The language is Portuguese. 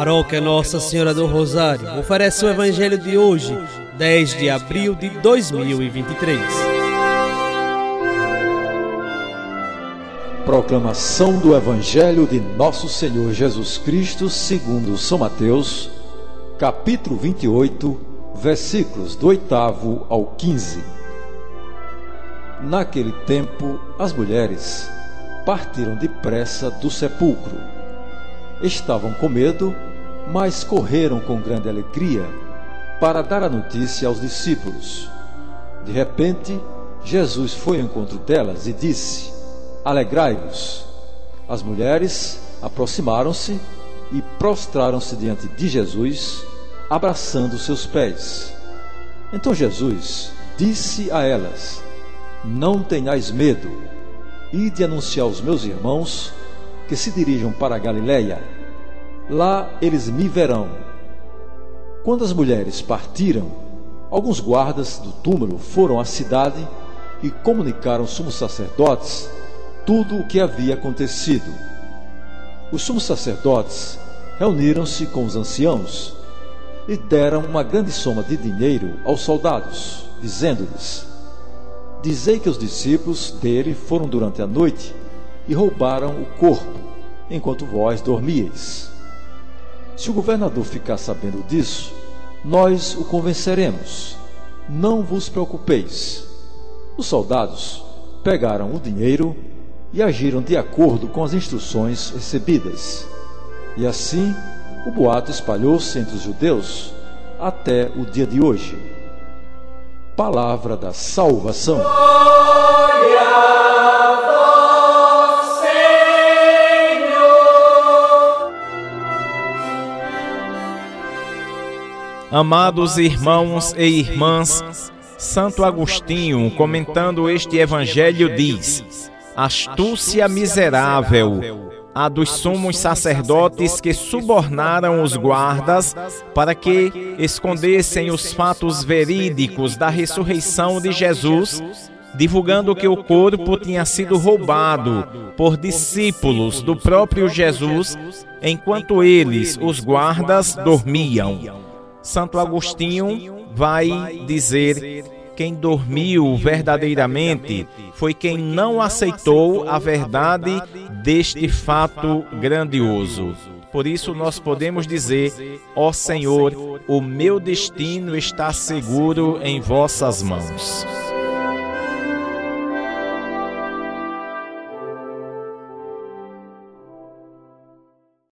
Paróquia Nossa Senhora do Rosário oferece o Evangelho de hoje, 10 de abril de 2023. Proclamação do Evangelho de Nosso Senhor Jesus Cristo, segundo São Mateus, capítulo 28, versículos do 8 ao 15. Naquele tempo, as mulheres partiram depressa do sepulcro. Estavam com medo mas correram com grande alegria para dar a notícia aos discípulos. De repente, Jesus foi ao encontro delas e disse: Alegrai-vos. As mulheres aproximaram-se e prostraram-se diante de Jesus, abraçando seus pés. Então Jesus disse a elas: Não tenhais medo, ide anunciar aos meus irmãos que se dirijam para a Galiléia lá eles me verão. Quando as mulheres partiram, alguns guardas do túmulo foram à cidade e comunicaram aos sumos sacerdotes tudo o que havia acontecido. Os sumos sacerdotes reuniram-se com os anciãos e deram uma grande soma de dinheiro aos soldados, dizendo-lhes: Dizei que os discípulos dele foram durante a noite e roubaram o corpo, enquanto vós dormíeis. Se o governador ficar sabendo disso, nós o convenceremos. Não vos preocupeis. Os soldados pegaram o dinheiro e agiram de acordo com as instruções recebidas. E assim, o boato espalhou-se entre os judeus até o dia de hoje. Palavra da salvação. Amados irmãos e irmãs, Santo Agostinho, comentando este evangelho, diz: Astúcia miserável, a dos sumos sacerdotes que subornaram os guardas para que escondessem os fatos verídicos da ressurreição de Jesus, divulgando que o corpo tinha sido roubado por discípulos do próprio Jesus, enquanto eles, os guardas, dormiam. Santo Agostinho vai dizer: quem dormiu verdadeiramente foi quem não aceitou a verdade deste fato grandioso. Por isso nós podemos dizer: Ó oh Senhor, o meu destino está seguro em vossas mãos.